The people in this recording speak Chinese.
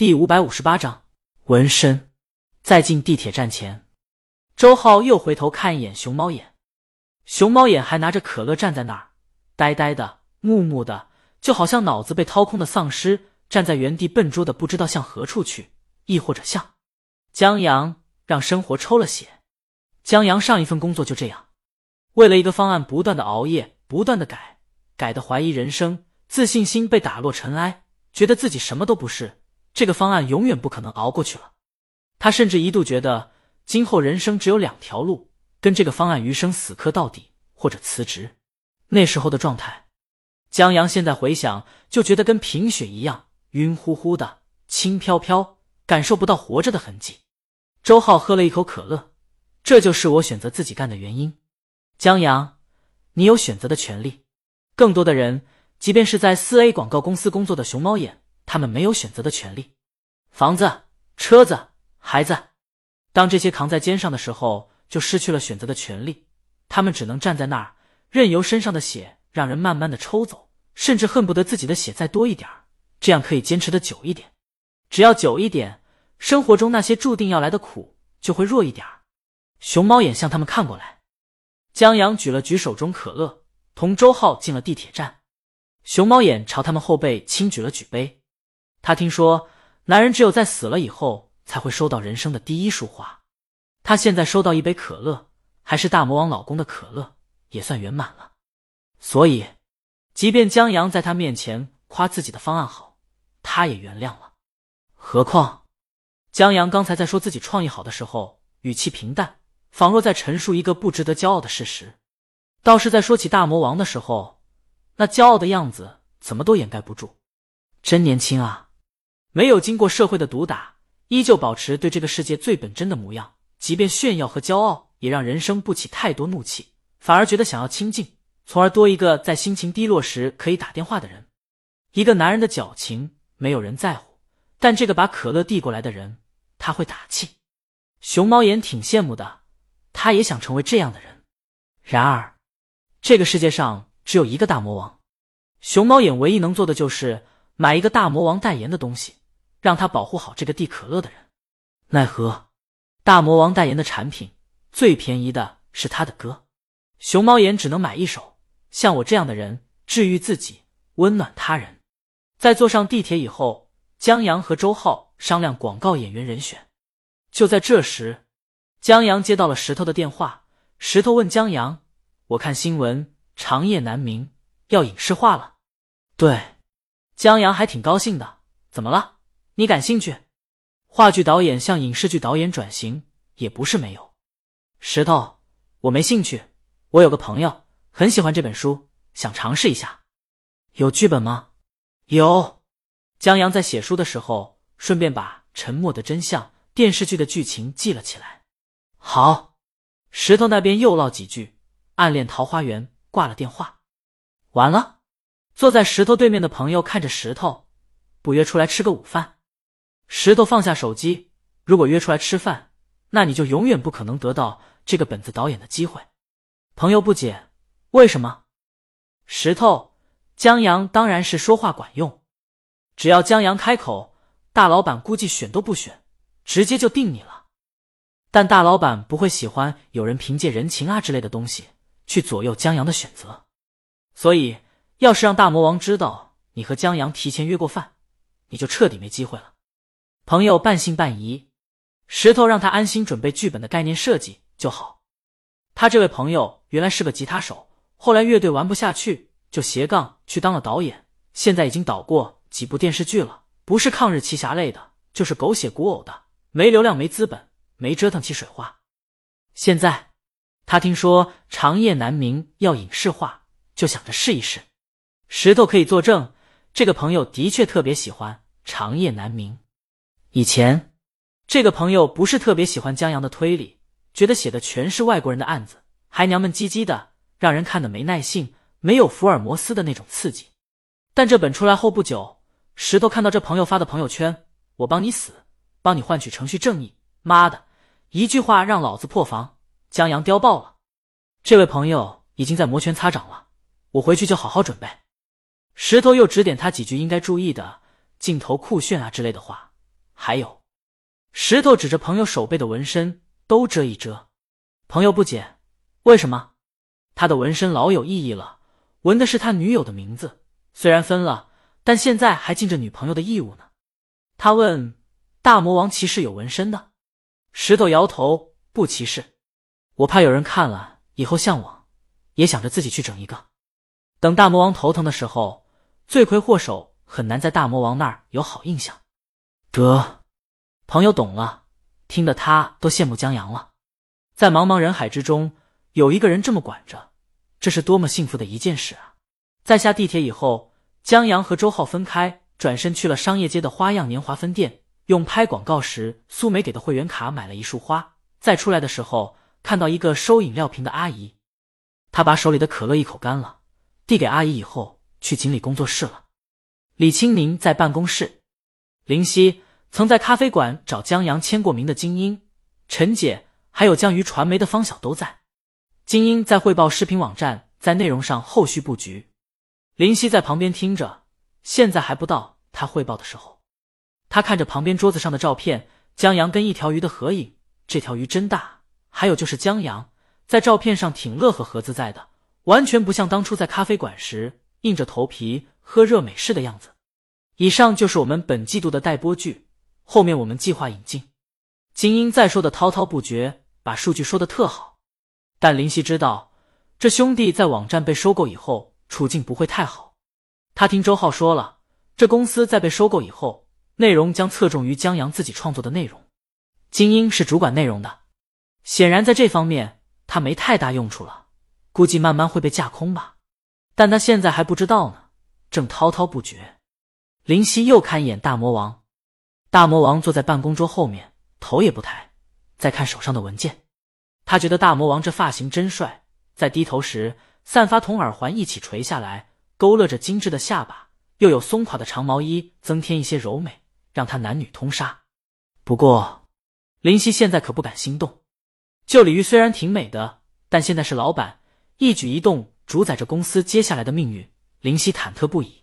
第五百五十八章纹身。在进地铁站前，周浩又回头看一眼熊猫眼，熊猫眼还拿着可乐站在那儿，呆呆的、木木的，就好像脑子被掏空的丧尸，站在原地笨拙的不知道向何处去，亦或者像江阳让生活抽了血。江阳上一份工作就这样，为了一个方案不断的熬夜，不断的改，改的怀疑人生，自信心被打落尘埃，觉得自己什么都不是。这个方案永远不可能熬过去了，他甚至一度觉得今后人生只有两条路：跟这个方案余生死磕到底，或者辞职。那时候的状态，江阳现在回想就觉得跟贫血一样，晕乎乎的，轻飘飘，感受不到活着的痕迹。周浩喝了一口可乐，这就是我选择自己干的原因。江阳，你有选择的权利。更多的人，即便是在四 A 广告公司工作的熊猫眼。他们没有选择的权利，房子、车子、孩子，当这些扛在肩上的时候，就失去了选择的权利。他们只能站在那儿，任由身上的血让人慢慢的抽走，甚至恨不得自己的血再多一点这样可以坚持的久一点。只要久一点，生活中那些注定要来的苦就会弱一点熊猫眼向他们看过来，江阳举了举手中可乐，同周浩进了地铁站。熊猫眼朝他们后背轻举了举杯。他听说，男人只有在死了以后才会收到人生的第一束花。他现在收到一杯可乐，还是大魔王老公的可乐，也算圆满了。所以，即便江阳在他面前夸自己的方案好，他也原谅了。何况，江阳刚才在说自己创意好的时候，语气平淡，仿若在陈述一个不值得骄傲的事实；倒是在说起大魔王的时候，那骄傲的样子怎么都掩盖不住。真年轻啊！没有经过社会的毒打，依旧保持对这个世界最本真的模样。即便炫耀和骄傲，也让人生不起太多怒气，反而觉得想要亲近，从而多一个在心情低落时可以打电话的人。一个男人的矫情，没有人在乎，但这个把可乐递过来的人，他会打气。熊猫眼挺羡慕的，他也想成为这样的人。然而，这个世界上只有一个大魔王，熊猫眼唯一能做的就是买一个大魔王代言的东西。让他保护好这个递可乐的人，奈何大魔王代言的产品最便宜的是他的歌，熊猫眼只能买一首。像我这样的人，治愈自己，温暖他人。在坐上地铁以后，江阳和周浩商量广告演员人选。就在这时，江阳接到了石头的电话。石头问江阳：“我看新闻，长夜难明要影视化了。”对，江阳还挺高兴的。怎么了？你感兴趣？话剧导演向影视剧导演转型也不是没有。石头，我没兴趣。我有个朋友很喜欢这本书，想尝试一下。有剧本吗？有。江阳在写书的时候，顺便把《沉默的真相》电视剧的剧情记了起来。好。石头那边又唠几句，暗恋桃花源挂了电话。完了。坐在石头对面的朋友看着石头，不约出来吃个午饭？石头放下手机，如果约出来吃饭，那你就永远不可能得到这个本子导演的机会。朋友不解，为什么？石头，江阳当然是说话管用，只要江阳开口，大老板估计选都不选，直接就定你了。但大老板不会喜欢有人凭借人情啊之类的东西去左右江阳的选择，所以要是让大魔王知道你和江阳提前约过饭，你就彻底没机会了。朋友半信半疑，石头让他安心准备剧本的概念设计就好。他这位朋友原来是个吉他手，后来乐队玩不下去，就斜杠去当了导演。现在已经导过几部电视剧了，不是抗日奇侠类的，就是狗血古偶的。没流量，没资本，没折腾起水花。现在他听说《长夜难明》要影视化，就想着试一试。石头可以作证，这个朋友的确特别喜欢《长夜难明》。以前，这个朋友不是特别喜欢江阳的推理，觉得写的全是外国人的案子，还娘们唧唧的，让人看的没耐性，没有福尔摩斯的那种刺激。但这本出来后不久，石头看到这朋友发的朋友圈：“我帮你死，帮你换取程序正义。”妈的，一句话让老子破防，江阳叼爆了。这位朋友已经在摩拳擦掌了，我回去就好好准备。石头又指点他几句应该注意的镜头酷炫啊之类的话。还有，石头指着朋友手背的纹身，都遮一遮。朋友不解，为什么？他的纹身老有意义了，纹的是他女友的名字。虽然分了，但现在还尽着女朋友的义务呢。他问：“大魔王骑士有纹身的？”石头摇头：“不歧视，我怕有人看了以后向往，也想着自己去整一个。等大魔王头疼的时候，罪魁祸首很难在大魔王那儿有好印象。”得，朋友懂了，听得他都羡慕江阳了。在茫茫人海之中，有一个人这么管着，这是多么幸福的一件事啊！在下地铁以后，江阳和周浩分开，转身去了商业街的花样年华分店，用拍广告时苏梅给的会员卡买了一束花。再出来的时候，看到一个收饮料瓶的阿姨，他把手里的可乐一口干了，递给阿姨以后，去经理工作室了。李青宁在办公室，林夕曾在咖啡馆找江阳签过名的金英、陈姐，还有江鱼传媒的方晓都在。金英在汇报视频网站在内容上后续布局。林夕在旁边听着，现在还不到他汇报的时候。他看着旁边桌子上的照片，江阳跟一条鱼的合影，这条鱼真大。还有就是江阳在照片上挺乐呵呵自在的，完全不像当初在咖啡馆时硬着头皮喝热美式的样子。以上就是我们本季度的待播剧，后面我们计划引进。金英在说的滔滔不绝，把数据说的特好，但林夕知道这兄弟在网站被收购以后。处境不会太好。他听周浩说了，这公司在被收购以后，内容将侧重于江阳自己创作的内容。金英是主管内容的，显然在这方面他没太大用处了，估计慢慢会被架空吧。但他现在还不知道呢，正滔滔不绝。林夕又看一眼大魔王，大魔王坐在办公桌后面，头也不抬，在看手上的文件。他觉得大魔王这发型真帅，在低头时。散发同耳环一起垂下来，勾勒着精致的下巴，又有松垮的长毛衣增添一些柔美，让他男女通杀。不过，林夕现在可不敢心动。旧李玉虽然挺美的，但现在是老板，一举一动主宰着公司接下来的命运。林夕忐忑不已。